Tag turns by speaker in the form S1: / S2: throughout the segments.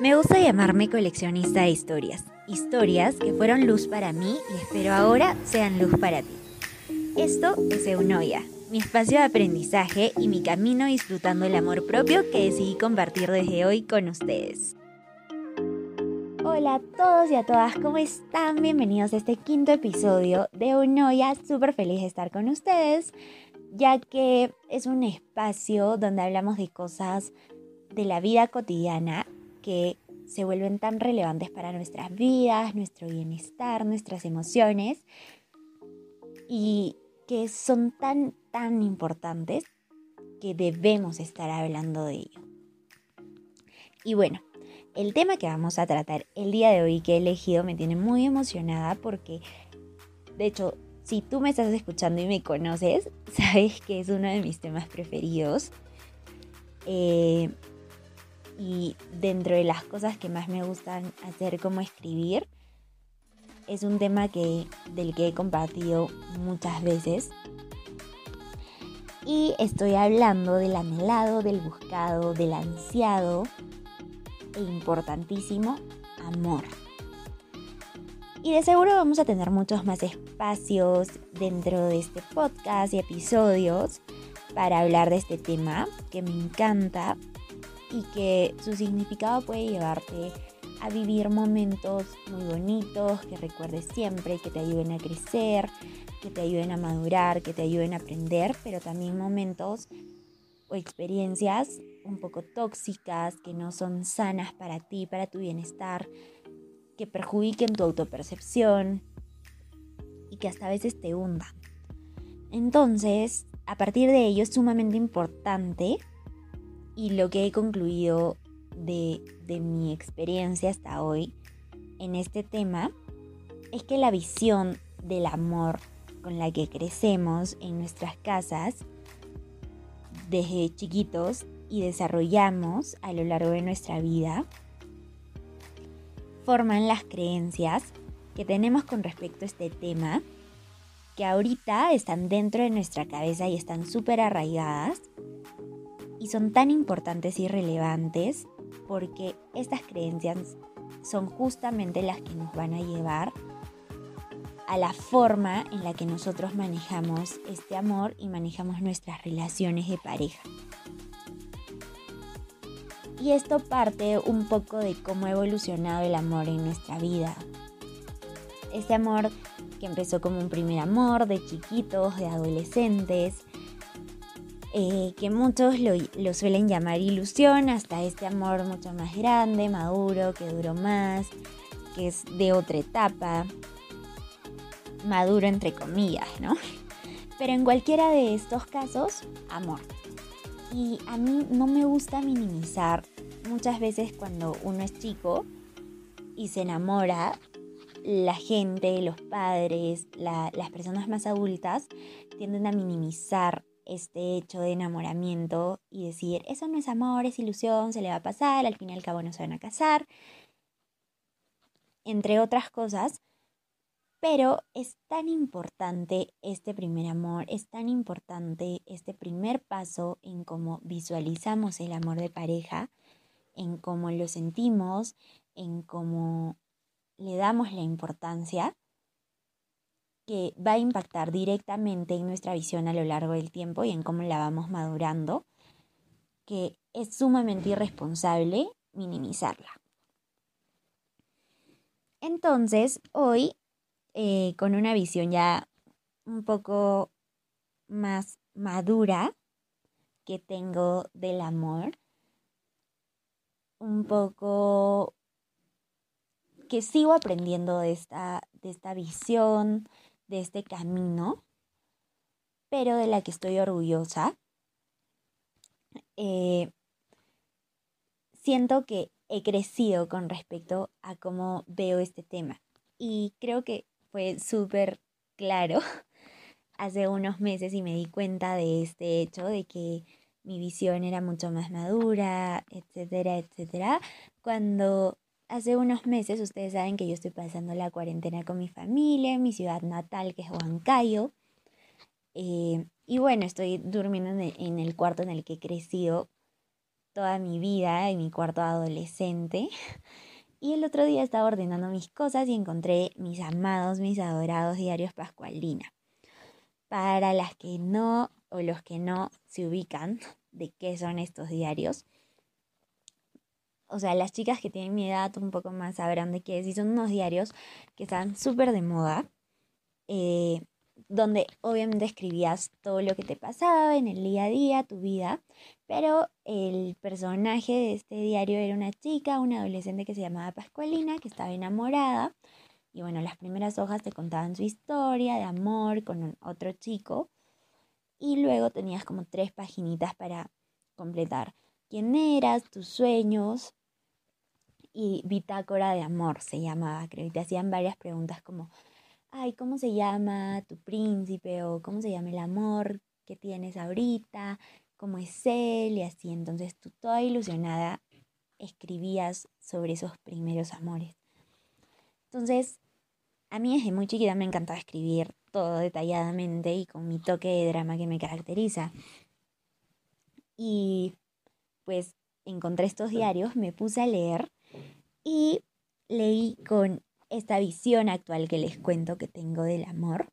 S1: Me gusta llamarme coleccionista de historias, historias que fueron luz para mí y espero ahora sean luz para ti. Esto es Eunoia, mi espacio de aprendizaje y mi camino disfrutando el amor propio que decidí compartir desde hoy con ustedes. Hola a todos y a todas, ¿cómo están? Bienvenidos a este quinto episodio de Eunoia, súper feliz de estar con ustedes, ya que es un espacio donde hablamos de cosas de la vida cotidiana que se vuelven tan relevantes para nuestras vidas, nuestro bienestar, nuestras emociones y que son tan, tan importantes que debemos estar hablando de ello. Y bueno, el tema que vamos a tratar el día de hoy que he elegido me tiene muy emocionada porque, de hecho, si tú me estás escuchando y me conoces, sabes que es uno de mis temas preferidos. Eh, y dentro de las cosas que más me gustan hacer como escribir, es un tema que, del que he compartido muchas veces. Y estoy hablando del anhelado, del buscado, del ansiado e importantísimo amor. Y de seguro vamos a tener muchos más espacios dentro de este podcast y episodios para hablar de este tema que me encanta y que su significado puede llevarte a vivir momentos muy bonitos que recuerdes siempre, que te ayuden a crecer, que te ayuden a madurar, que te ayuden a aprender, pero también momentos o experiencias un poco tóxicas, que no son sanas para ti, para tu bienestar, que perjudiquen tu autopercepción y que hasta a veces te hundan. Entonces, a partir de ello es sumamente importante y lo que he concluido de, mi experiencia hasta hoy en este tema es que la visión del amor con la que crecemos en nuestras casas desde chiquitos y desarrollamos a lo largo de nuestra vida forman las creencias que tenemos con respecto a este tema que ahorita están dentro de nuestra cabeza y están súper arraigadas y son tan importantes y relevantes porque estas creencias son justamente las que nos van a llevar a la forma en la que nosotros manejamos este amor y manejamos nuestras relaciones de pareja. Y esto parte un poco de cómo ha evolucionado el amor en nuestra vida. Este amor que empezó como un primer amor de chiquitos, de adolescentes, eh, que muchos lo, suelen llamar ilusión, hasta este amor mucho más grande, maduro, que duró más, que es de otra etapa, maduro entre comillas, ¿no? Pero en cualquiera de estos casos, amor. Y a mí no me gusta minimizar muchas veces cuando uno es chico y se enamora, la gente, los padres, las personas más adultas tienden a minimizar este hecho de enamoramiento y decir, eso no es amor, es ilusión, se le va a pasar, al fin y al cabo no se van a casar, entre otras cosas. Pero es tan importante este primer amor, es tan importante este primer paso en cómo visualizamos el amor de pareja, en cómo lo sentimos, en cómo le damos la importancia que va a impactar directamente en nuestra visión a lo largo del tiempo y en cómo la vamos madurando, que es sumamente irresponsable minimizarla. Entonces, hoy, eh, con una visión ya un poco más madura que tengo del amor, un poco que sigo aprendiendo de esta, de esta visión, de este camino, pero de la que estoy orgullosa. Eh, siento que he crecido con respecto a cómo veo este tema. Y creo que fue súper claro hace unos meses y me di cuenta de este hecho, de que mi visión era mucho más madura, etcétera, etcétera, cuando hace unos meses ustedes saben que yo estoy pasando la cuarentena con mi familia en mi ciudad natal, que es Huancayo. Eh, y bueno, estoy durmiendo en el, cuarto en el que he crecido toda mi vida en mi cuarto adolescente. Y el otro día estaba ordenando mis cosas y encontré mis amados, mis adorados diarios Pascualina. Para las que no o los que no se ubican de qué son estos diarios, o sea, las chicas que tienen mi edad un poco más sabrán de qué es, y son unos diarios que están súper de moda, eh, donde obviamente escribías todo lo que te pasaba en el día a día, tu vida, pero el personaje de este diario era una chica, una adolescente que se llamaba Pascualina, que estaba enamorada, y bueno, las primeras hojas te contaban su historia de amor con otro chico, y luego tenías como tres paginitas para completar quién eras, tus sueños, y bitácora de amor se llamaba, creo, y te hacían varias preguntas como, ay, ¿cómo se llama tu príncipe? o ¿cómo se llama el amor que tienes ahorita? ¿Cómo es él? Y así, entonces tú toda ilusionada escribías sobre esos primeros amores. Entonces, a mí desde muy chiquita me encantaba escribir todo detalladamente y con mi toque de drama que me caracteriza. Y pues encontré estos diarios, me puse a leer y leí con esta visión actual que les cuento que tengo del amor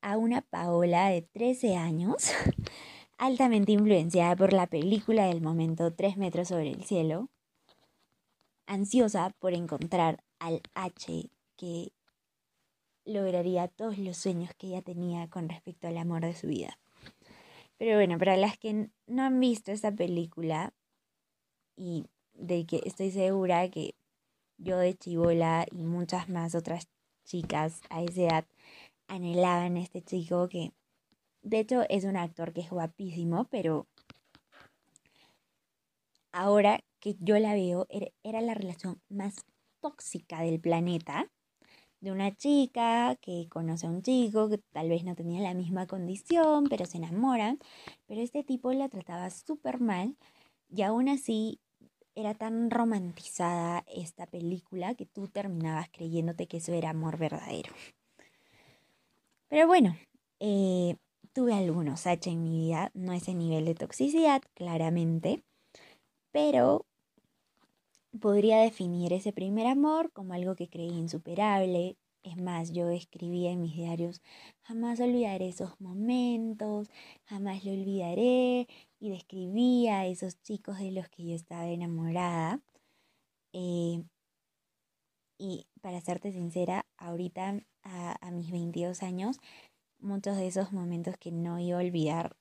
S1: a una Paola de 13 años, altamente influenciada por la película del momento Tres metros sobre el cielo, ansiosa por encontrar al H que lograría todos los sueños que ella tenía con respecto al amor de su vida. Pero bueno, para las que no han visto esa película y de que estoy segura que yo de chivola y muchas más otras chicas a esa edad anhelaban a este chico que de hecho es un actor que es guapísimo, pero ahora que yo la veo era la relación más tóxica del planeta de una chica que conoce a un chico que tal vez no tenía la misma condición, pero se enamoran, pero este tipo la trataba súper mal y aún así era tan romantizada esta película que tú terminabas creyéndote que eso era amor verdadero. Pero bueno, eh, tuve algunos H en mi vida, no ese nivel de toxicidad, claramente, pero podría definir ese primer amor como algo que creí insuperable. Es más, yo escribía en mis diarios, jamás olvidaré esos momentos, jamás lo olvidaré, y describía a esos chicos de los que yo estaba enamorada. Eh, y para serte sincera, ahorita a, mis 22 años, muchos de esos momentos que no iba a olvidar,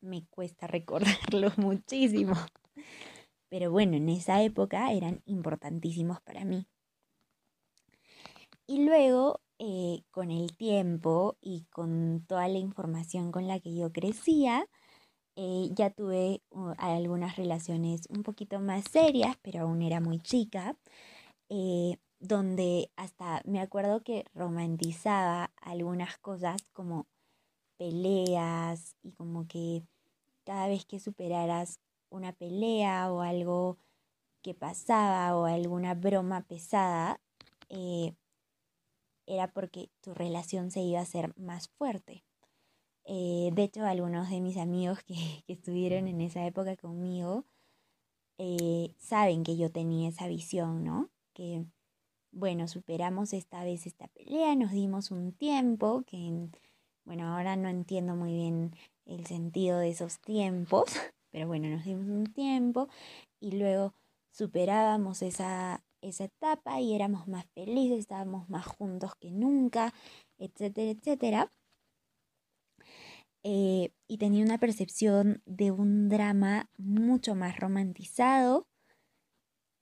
S1: me cuesta recordarlos muchísimo. Pero bueno, en esa época eran importantísimos para mí. Y luego, eh, con el tiempo y con toda la información con la que yo crecía, eh, ya tuve uh, algunas relaciones un poquito más serias, pero aún era muy chica, eh, donde hasta me acuerdo que romantizaba algunas cosas como peleas y como que cada vez que superaras una pelea o algo que pasaba o alguna broma pesada, eh, era porque tu relación se iba a hacer más fuerte. Eh, de hecho, algunos de mis amigos que, estuvieron en esa época conmigo eh, saben que yo tenía esa visión, ¿no? Que, bueno, superamos esta vez esta pelea, nos dimos un tiempo, que, bueno, ahora no entiendo muy bien el sentido de esos tiempos, pero bueno, nos dimos un tiempo y luego superábamos esa, esa etapa y éramos más felices, estábamos más juntos que nunca, etcétera, etcétera. Eh, y tenía una percepción de un drama mucho más romantizado,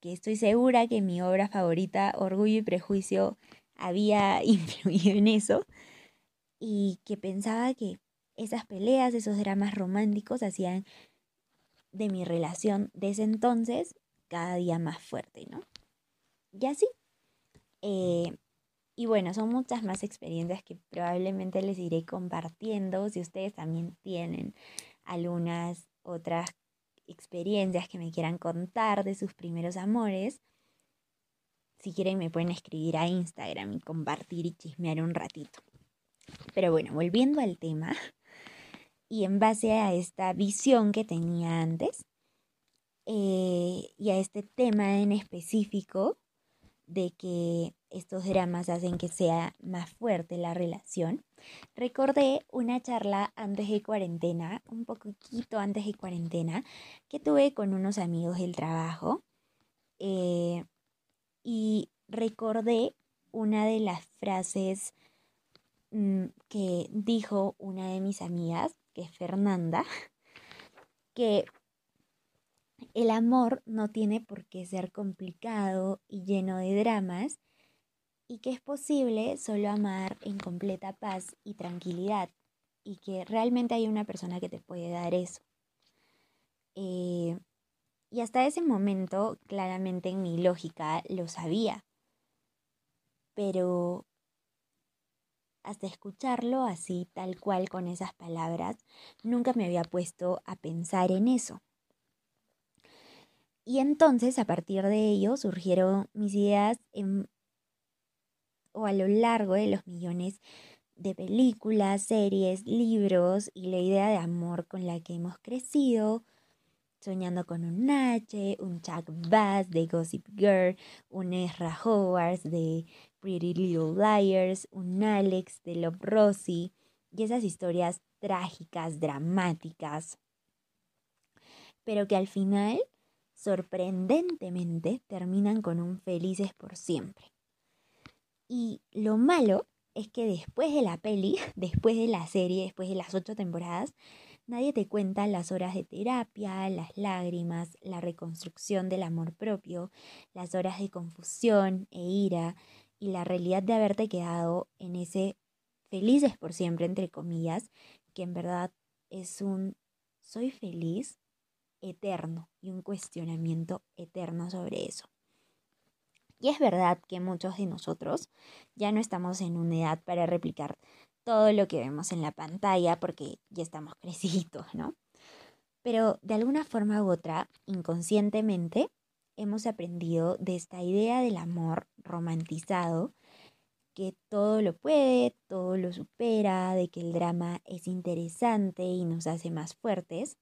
S1: que estoy segura que mi obra favorita, Orgullo y Prejuicio, había influido en eso, y que pensaba que esas peleas, esos dramas románticos hacían de mi relación de ese entonces cada día más fuerte, ¿no? Y así. Eh, y bueno, son muchas más experiencias que probablemente les iré compartiendo si ustedes también tienen algunas otras experiencias que me quieran contar de sus primeros amores. Si quieren me pueden escribir a Instagram y compartir y chismear un ratito. Pero bueno, volviendo al tema y en base a esta visión que tenía antes, eh, y a este tema en específico de que estos dramas hacen que sea más fuerte la relación, recordé una charla antes de cuarentena, un poquito antes de cuarentena, que tuve con unos amigos del trabajo eh, y recordé una de las frases mm, que dijo una de mis amigas, que es Fernanda, que el amor no tiene por qué ser complicado y lleno de dramas y que es posible solo amar en completa paz y tranquilidad y que realmente hay una persona que te puede dar eso. Eh, y hasta ese momento, claramente en mi lógica, lo sabía. Pero hasta escucharlo así, tal cual, con esas palabras, nunca me había puesto a pensar en eso. Y entonces, a partir de ello, surgieron mis ideas o a lo largo de los millones de películas, series, libros y la idea de amor con la que hemos crecido, soñando con un Nache, un Chuck Bass de Gossip Girl, un Ezra Howard de Pretty Little Liars, un Alex de Love Rosie y esas historias trágicas, dramáticas, pero que al final sorprendentemente terminan con un felices por siempre. Y lo malo es que después de la peli, después de la serie, después de las ocho temporadas, nadie te cuenta las horas de terapia, las lágrimas, la reconstrucción del amor propio, las horas de confusión e ira y la realidad de haberte quedado en ese felices por siempre, entre comillas, que en verdad es un soy feliz eterno y un cuestionamiento eterno sobre eso. Y es verdad que muchos de nosotros ya no estamos en una edad para replicar todo lo que vemos en la pantalla porque ya estamos crecidos, ¿no? Pero de alguna forma u otra, inconscientemente, hemos aprendido de esta idea del amor romantizado, que todo lo puede, todo lo supera, de que el drama es interesante y nos hace más fuertes,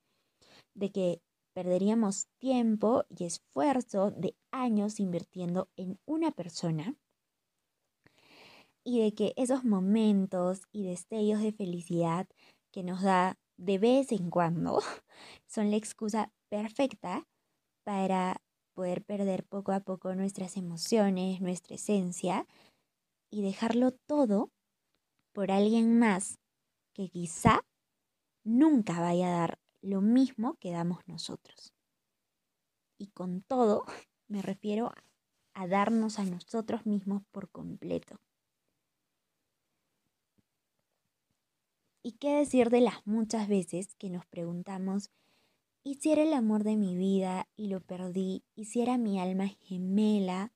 S1: de que perderíamos tiempo y esfuerzo de años invirtiendo en una persona y de que esos momentos y destellos de felicidad que nos da de vez en cuando son la excusa perfecta para poder perder poco a poco nuestras emociones, nuestra esencia y dejarlo todo por alguien más que quizá nunca vaya a dar lo mismo que damos nosotros. Y con todo me refiero a darnos a nosotros mismos por completo. ¿Y qué decir de las muchas veces que nos preguntamos, ¿y si era el amor de mi vida y lo perdí? ¿Y si era mi alma gemela?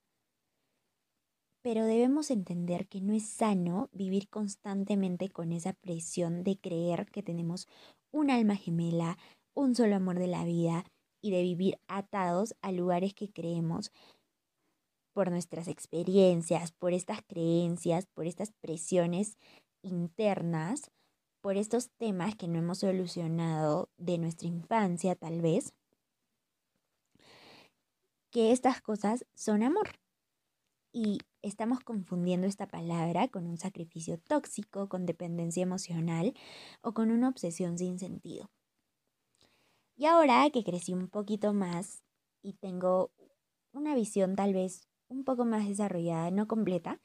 S1: Pero debemos entender que no es sano vivir constantemente con esa presión de creer que tenemos un alma gemela, un solo amor de la vida y de vivir atados a lugares que creemos por nuestras experiencias, por estas creencias, por estas presiones internas, por estos temas que no hemos solucionado de nuestra infancia tal vez, que estas cosas son amor. Y estamos confundiendo esta palabra con un sacrificio tóxico, con dependencia emocional o con una obsesión sin sentido. Y ahora que crecí un poquito más y tengo una visión tal vez un poco más desarrollada, no completa,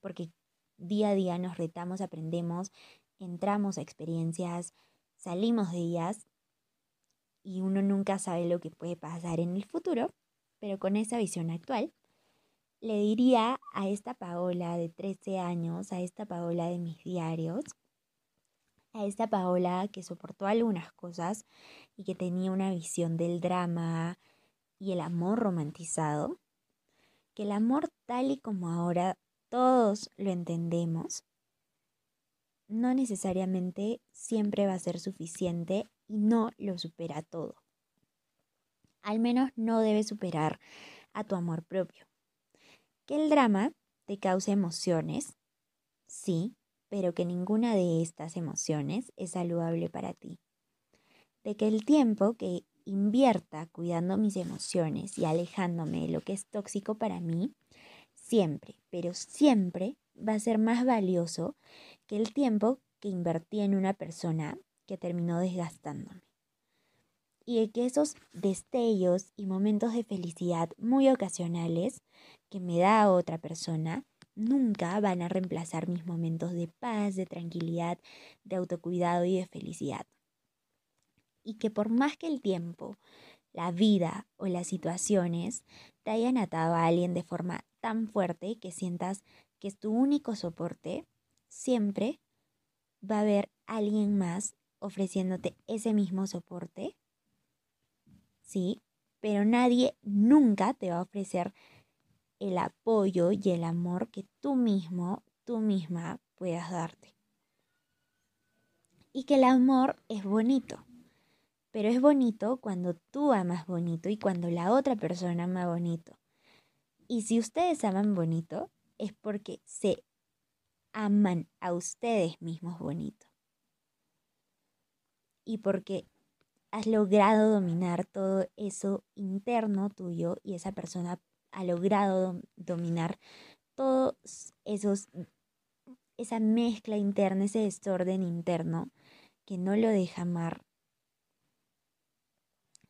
S1: porque día a día nos retamos, aprendemos, entramos a experiencias, salimos de ellas y uno nunca sabe lo que puede pasar en el futuro, pero con esa visión actual le diría a esta Paola de 13 años, a esta Paola de mis diarios, a esta Paola que soportó algunas cosas y que tenía una visión del drama y el amor romantizado, que el amor tal y como ahora todos lo entendemos, no necesariamente siempre va a ser suficiente y no lo supera todo. Al menos no debe superar a tu amor propio. Que el drama te cause emociones, sí, pero que ninguna de estas emociones es saludable para ti. De que el tiempo que invierta cuidando mis emociones y alejándome de lo que es tóxico para mí, siempre, pero siempre va a ser más valioso que el tiempo que invertí en una persona que terminó desgastándome. Y de que esos destellos y momentos de felicidad muy ocasionales que me da otra persona nunca van a reemplazar mis momentos de paz, de tranquilidad, de autocuidado y de felicidad. Y que por más que el tiempo, la vida o las situaciones te hayan atado a alguien de forma tan fuerte que sientas que es tu único soporte, siempre va a haber alguien más ofreciéndote ese mismo soporte. Sí, pero nadie nunca te va a ofrecer el apoyo y el amor que tú mismo, tú misma puedas darte. Y que el amor es bonito, pero es bonito cuando tú amas bonito y cuando la otra persona ama bonito. Y si ustedes aman bonito, es porque se aman a ustedes mismos bonito. Y porque has logrado dominar todo eso interno tuyo y esa persona ha logrado dominar todos esos esa mezcla interna, ese desorden interno que no lo deja amar.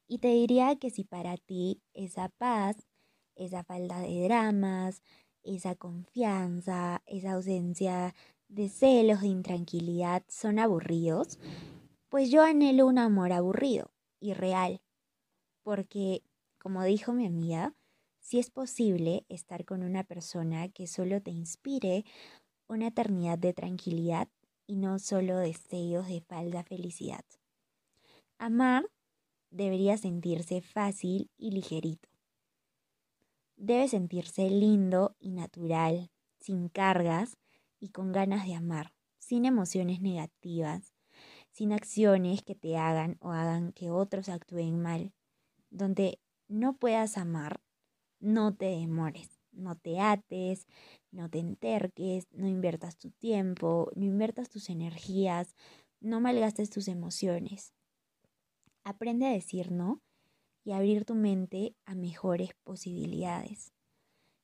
S1: Y te diría que si para ti esa paz, esa falta de dramas, esa confianza, esa ausencia de celos, de intranquilidad son aburridos, pues yo anhelo un amor aburrido y real. Porque, como dijo mi amiga, si es posible estar con una persona que solo te inspire una eternidad de tranquilidad y no solo deseos de falda felicidad. Amar debería sentirse fácil y ligerito debe sentirse lindo y natural, sin cargas y con ganas de amar, sin emociones negativas, sin acciones que te hagan o hagan que otros actúen mal. Donde no puedas amar, no te demores, no te ates, no te enterques, no inviertas tu tiempo, no inviertas tus energías, no malgastes tus emociones. Aprende a decir no y abrir tu mente a mejores posibilidades.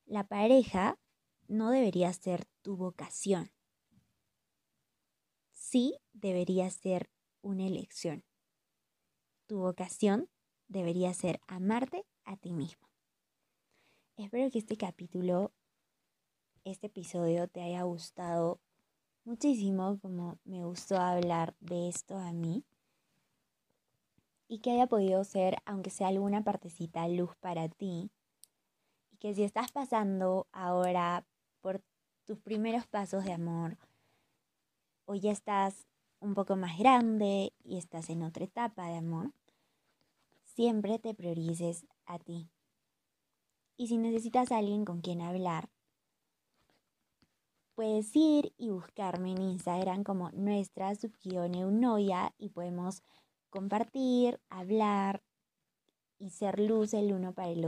S1: La pareja no debería ser tu vocación. Sí debería ser una elección. Tu vocación debería ser amarte a ti mismo. Espero que este capítulo, este episodio te haya gustado muchísimo como me gustó hablar de esto a mí y que haya podido ser, aunque sea alguna partecita, luz para ti. Y que si estás pasando ahora por tus primeros pasos de amor, o ya estás un poco más grande y estás en otra etapa de amor, siempre te priorices a ti. Y si necesitas a alguien con quien hablar, puedes ir y buscarme en Instagram como nuestra subguión eunoia y podemos compartir, hablar y ser luz el uno para el otro.